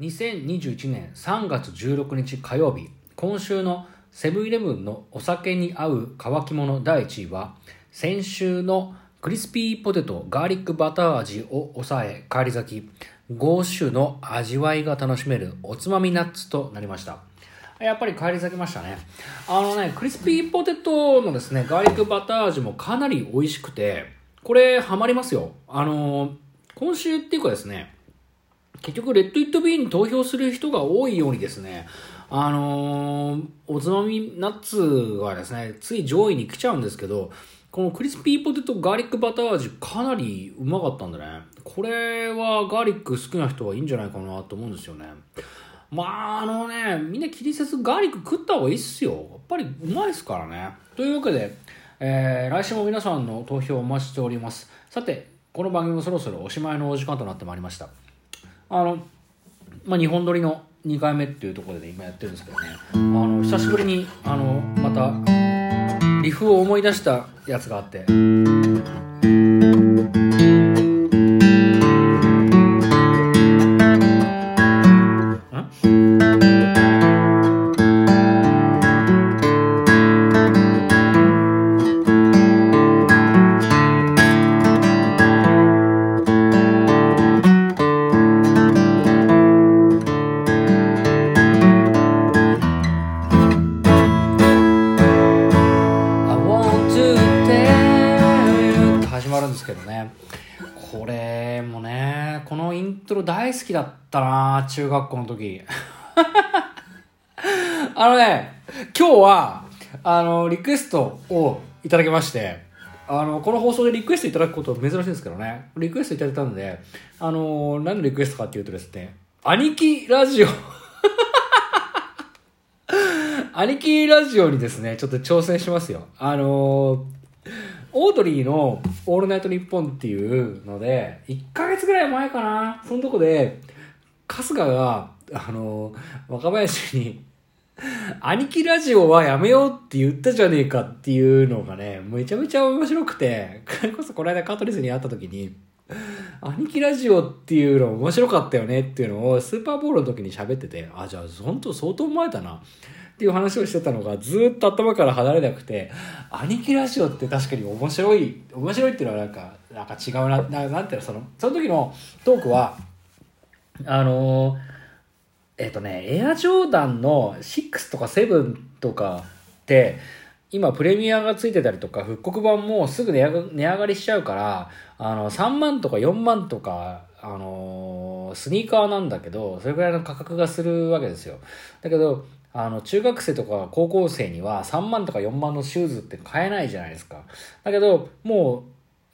2021年3月16日火曜日、今週のセブンイレブンのお酒に合う乾き物第1位は、先週のクリスピーポテトガーリックバター味を抑え、返り咲き、5種の味わいが楽しめるおつまみナッツとなりました。やっぱり返り咲きましたね。あのね、クリスピーポテトのですね、ガーリックバター味もかなり美味しくて、これハマりますよ。あの、今週っていうかですね、結局、レッド・イット・ビーに投票する人が多いようにですね、あのー、おつまみナッツがですね、つい上位に来ちゃうんですけど、このクリスピーポテトガーリックバター味かなりうまかったんでね、これはガーリック好きな人はいいんじゃないかなと思うんですよね。まあ、あのね、みんな気にせずガーリック食った方がいいっすよ。やっぱりうまいですからね。というわけで、えー、来週も皆さんの投票をお待ちしております。さて、この番組もそろそろおしまいのお時間となってまいりました。あの、まあ、日本撮りの2回目っていうところで今やってるんですけどねあの久しぶりにあのまたリフを思い出したやつがあって。好きだったな中学校の時。あのね、今日は、あの、リクエストをいただきまして、あの、この放送でリクエストいただくこと珍しいんですけどね、リクエストいただいたんで、あの、何のリクエストかっていうとですね、兄貴ラジオ 兄貴ラジオにですね、ちょっと挑戦しますよ。あのオードリーの「オールナイトニッポン」っていうので、1ヶ月ぐらい前かな、そのとこで、春日が、あの、若林に、兄貴ラジオはやめようって言ったじゃねえかっていうのがね、めちゃめちゃ面白くて、それこそこの間カトリスに会った時に、兄貴ラジオっていうの面白かったよねっていうのをスーパーボールの時に喋ってて、あ、じゃあ本当相当前だな。っていう話をしてたのがずっと頭から離れなくて、兄貴ラジオって確かに面白い、面白いっていうのはなんか、なんか違うな、ななんていうの、その、その時のトークは、あの、えっ、ー、とね、エアジョーダンの6とか7とかって、今プレミアがついてたりとか、復刻版もすぐ値上がりしちゃうから、あの、3万とか4万とか、あのー、スニーカーなんだけど、それぐらいの価格がするわけですよ。だけど、あの、中学生とか高校生には3万とか4万のシューズって買えないじゃないですか。だけど、も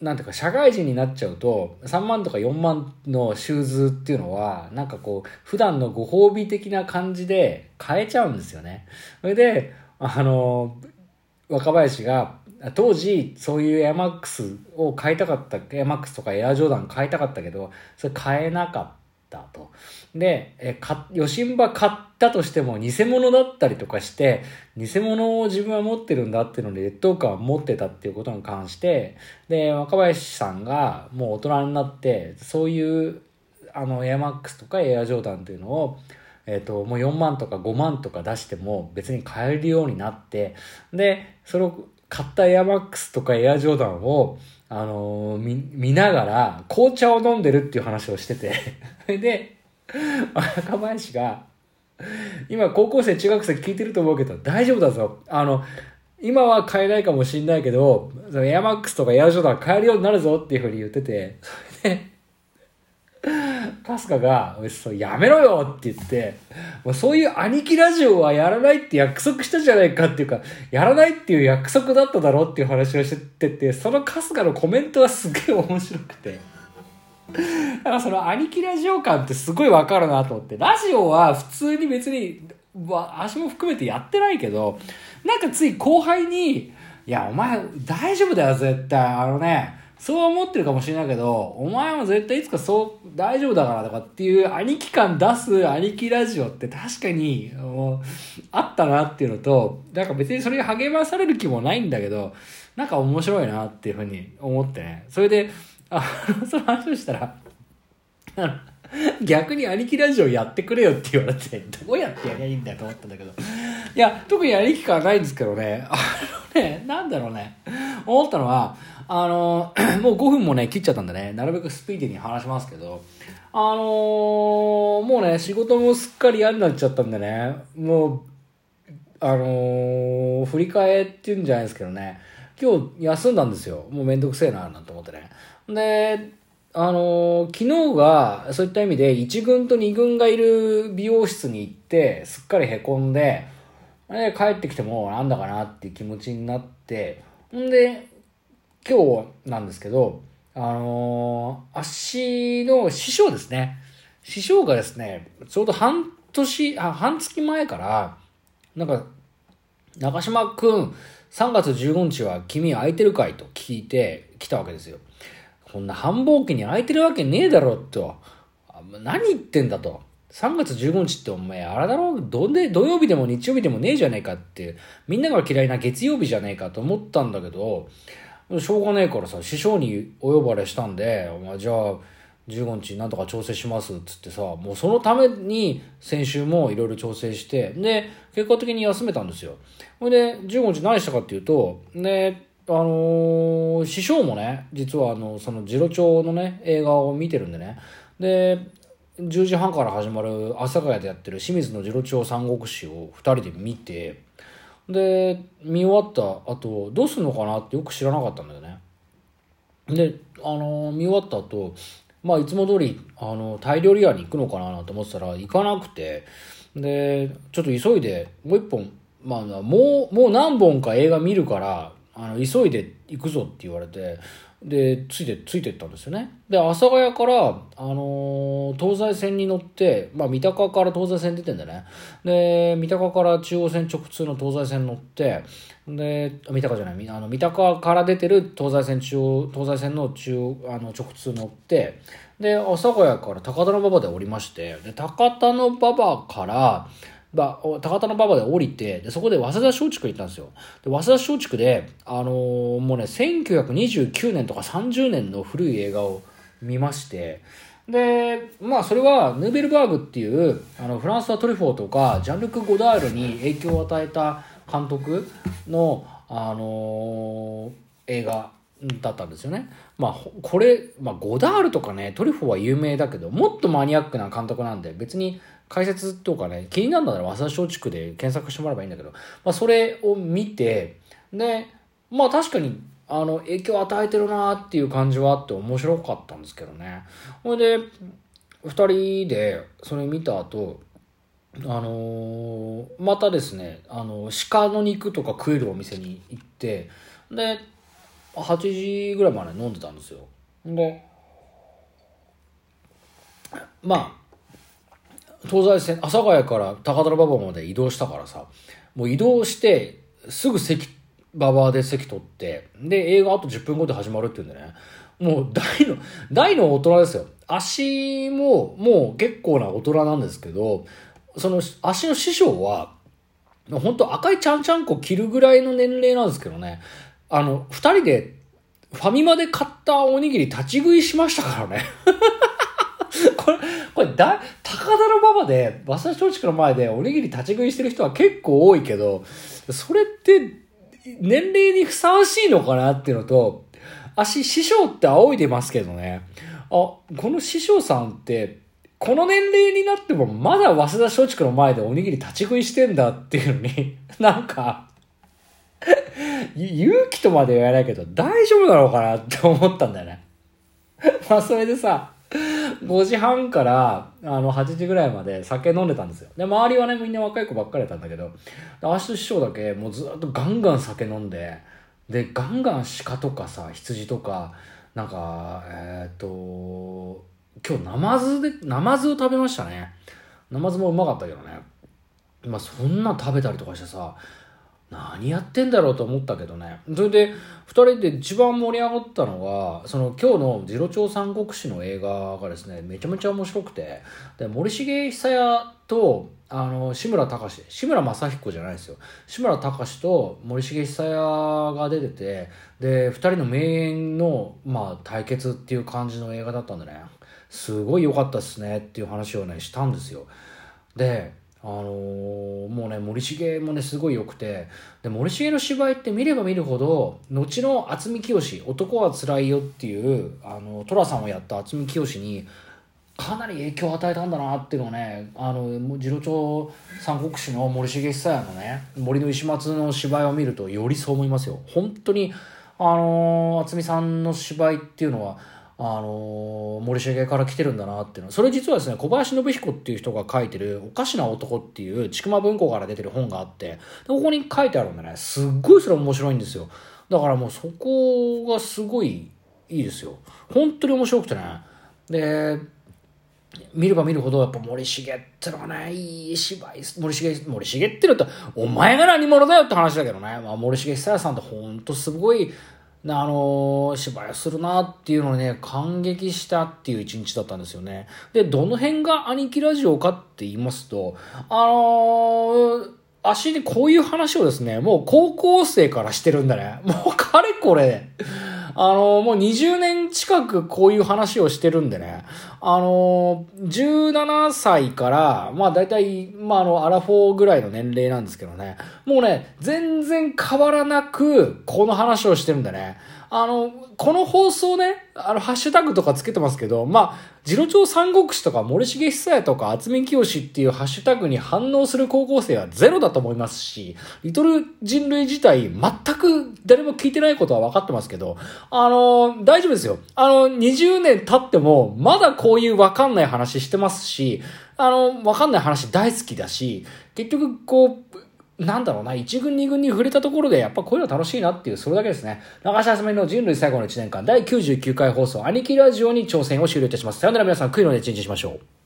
う、なんていうか、社会人になっちゃうと、3万とか4万のシューズっていうのは、なんかこう、普段のご褒美的な感じで買えちゃうんですよね。それで、あの、若林が、当時、そういうエアマックスを買いたかった、エアマックスとかエアジョーダン買いたかったけど、それ買えなかった。ったと。で、え、か、ヨシンバ買ったとしても偽物だったりとかして、偽物を自分は持ってるんだっていうので劣等感を持ってたっていうことに関して、で、若林さんがもう大人になって、そういう、あの、エアマックスとかエアジョーダンっていうのを、えっ、ー、と、もう4万とか5万とか出しても別に買えるようになって、で、それを買ったエアマックスとかエアジョーダンを、あのー、見、ながら、紅茶を飲んでるっていう話をしてて で、若林が、今高校生、中学生聞いてると思うけど、大丈夫だぞ。あの、今は買えないかもしんないけど、エアマックスとかエアジョーダン買えるようになるぞっていうふうに言ってて、それで、春日が、そうやめろよって言って、もうそういう兄貴ラジオはやらないって約束したじゃないかっていうか、やらないっていう約束だっただろうっていう話をしてて、その春日のコメントはすげえ面白くて。だからその兄貴ラジオ感ってすごいわかるなと思って、ラジオは普通に別に、わ足も含めてやってないけど、なんかつい後輩に、いや、お前大丈夫だよ、絶対。あのね、そう思ってるかもしれないけど、お前も絶対いつかそう大丈夫だからとかっていう兄貴感出す兄貴ラジオって確かにあったなっていうのと、なんか別にそれに励まされる気もないんだけど、なんか面白いなっていうふうに思ってね。それで、あ その話をしたら、逆に兄貴ラジオやってくれよって言われて、どうやってやりゃいいんだよと思ったんだけど。いや、特に兄貴感はないんですけどね、あのね、なんだろうね、思ったのは、あの、もう5分もね、切っちゃったんでね、なるべくスピーディーに話しますけど、あのー、もうね、仕事もすっかり嫌になっちゃったんでね、もう、あのー、振り替えっていうんじゃないですけどね、今日休んだんですよ。もうめんどくせえな、なんて思ってね。で、あのー、昨日が、そういった意味で、1軍と2軍がいる美容室に行って、すっかり凹んで、で、帰ってきてもなんだかなっていう気持ちになって、んで、今日なんですけど、あのー、足の師匠ですね。師匠がですね、ちょうど半年、あ、半月前から、なんか、中島くん、3月15日は君空いてるかいと聞いて来たわけですよ。こんな繁忙期に空いてるわけねえだろと。何言ってんだと。3月15日ってお前、あれだろ？どで、土曜日でも日曜日でもねえじゃねえかって、みんなが嫌いな月曜日じゃねえかと思ったんだけど、しょうがねえからさ、師匠にお呼ばれしたんで、お前じゃあ、15日なんとか調整しますっつってさ、もうそのために先週もいろいろ調整して、で、結果的に休めたんですよ。ほいで、15日何したかっていうと、ね、あのー、師匠もね、実はあの、そのジロ町のね、映画を見てるんでね、で、10時半から始まる阿佐ヶ谷でやってる清水の次郎町三国志を2人で見て、で、見終わった後、どうすんのかなってよく知らなかったんだよね。で、あのー、見終わった後、まあ、いつも通り、あの、タイ料理屋に行くのかなと思ってたら、行かなくて、で、ちょっと急いで、もう一本、まあ、もう、もう何本か映画見るから、あの、急いで行くぞって言われて、で、ついて、ついてったんですよね。で、阿佐ヶ谷から、あのー、東西線に乗って、まあ、三鷹から東西線出てんだね。で、三鷹から中央線直通の東西線乗って、で、三鷹じゃない、あの、三鷹から出てる東西線中央、東西線の中あの、直通乗って、で、阿佐ヶ谷から高田馬場で降りまして、で、高田馬場から、ば、高田馬場で降りて、で、そこで早稲田松竹行ったんですよ。で、早稲田松竹で、あのー、もうね、1929年とか30年の古い映画を見まして、で、まあそれはヌーベルバーグっていう、あの、フランスはトリフォーとか、ジャンルク・ゴダールに影響を与えた監督の、あのー、映画だったんですよね。まあ、これ、まあ、ゴダールとかね、トリフォーは有名だけど、もっとマニアックな監督なんで、別に解説とかね、気になるなら早稲田松竹で検索してもらえばいいんだけど、まあ、それを見て、で、まあ確かに、あの、影響を与えてるなっていう感じはあって面白かったんですけどね。ほいで、二人でそれ見た後、あのー、またですね、あの、鹿の肉とか食えるお店に行って、で、8時ぐらいまで飲んでたんですよ。で、まあ、東西線、阿佐ヶ谷から高田馬場まで移動したからさ、もう移動して、すぐ席、馬場で席取って、で、映画あと10分後で始まるっていうんでね、もう大の、大の大人ですよ。足も、もう結構な大人なんですけど、その足の師匠は、本当赤いちゃんちゃんこ着るぐらいの年齢なんですけどね、あの、二人でファミマで買ったおにぎり立ち食いしましたからね。だ、高田の馬場で、馬車松竹の前でおにぎり立ち食いしてる人は結構多いけど、それって年齢にふさわしいのかなっていうのと、足、師匠って仰いでますけどね。あ、この師匠さんって、この年齢になってもまだ早稲田松竹の前でおにぎり立ち食いしてんだっていうのに、なんか、勇気とまでは言わないけど、大丈夫なのかなって思ったんだよね。まあ、それでさ、5時半から、あの、8時ぐらいまで酒飲んでたんですよ。で、周りはね、みんな若い子ばっかりだったんだけど、アシト師匠だけ、もうずっとガンガン酒飲んで、で、ガンガン鹿とかさ、羊とか、なんか、えっ、ー、と、今日、ナマズで、ナマズを食べましたね。ナマズもうまかったけどね。まあ、そんな食べたりとかしてさ、何やってんだろうと思ったけどね。それで、二人で一番盛り上がったのが、その今日の次郎長三国志の映画がですね、めちゃめちゃ面白くて、で、森重久彌と、あの、志村隆志村正彦じゃないですよ。志村隆と森重久彌が出てて、で、二人の名演の、まあ、対決っていう感じの映画だったんでね。すごい良かったっすねっていう話をね、したんですよ。で、あのーもうね、森重もね、すごい良くて、で、森重の芝居って見れば見るほど、後の渥美清、男は辛いよっていう、あの、寅さんをやった渥美清に、かなり影響を与えたんだなっていうのをね、あの、次郎長三国志の森重久彌のね、森の石松の芝居を見ると、よりそう思いますよ。本当に、あの、渥美さんの芝居っていうのは、あの森重から来てるんだなっていうの。それ実はですね小林信彦っていう人が書いてる「おかしな男」っていう千曲文庫から出てる本があってここに書いてあるんでね。すっごいそれ面白いんですよ。だからもうそこがすごいいいですよ。本当に面白くてね。で見れば見るほどやっぱ森重ってのはねいい芝居森重森重ってのとお前が何者だよって話だけどね、まあ、森重久彌さんってほんとすごいあの芝居するなっていうのにね感激したっていう一日だったんですよね。でどの辺が兄貴ラジオかって言いますとあのー足でこういう話をですね、もう高校生からしてるんだね。もうかれこれ、あの、もう20年近くこういう話をしてるんでね、あの、17歳から、まあ大体、まああの、アラフォーぐらいの年齢なんですけどね、もうね、全然変わらなく、この話をしてるんでね、あの、この放送ね、あの、ハッシュタグとかつけてますけど、まあ、次郎長三国志とか森重久彌とか渥美清っていうハッシュタグに反応する高校生はゼロだと思いますし、リトル人類自体全く誰も聞いてないことは分かってますけど、あの、大丈夫ですよ。あの、20年経っても、まだこういう分かんない話してますし、あの、分かんない話大好きだし、結局こう、なんだろうな、1軍2軍に触れたところで、やっぱこういうの楽しいなっていう、それだけですね。長橋あさみの人類最後の1年間、第99回放送、兄貴ラジオに挑戦を終了いたします。さよなら皆さん、悔いので一日しましょう。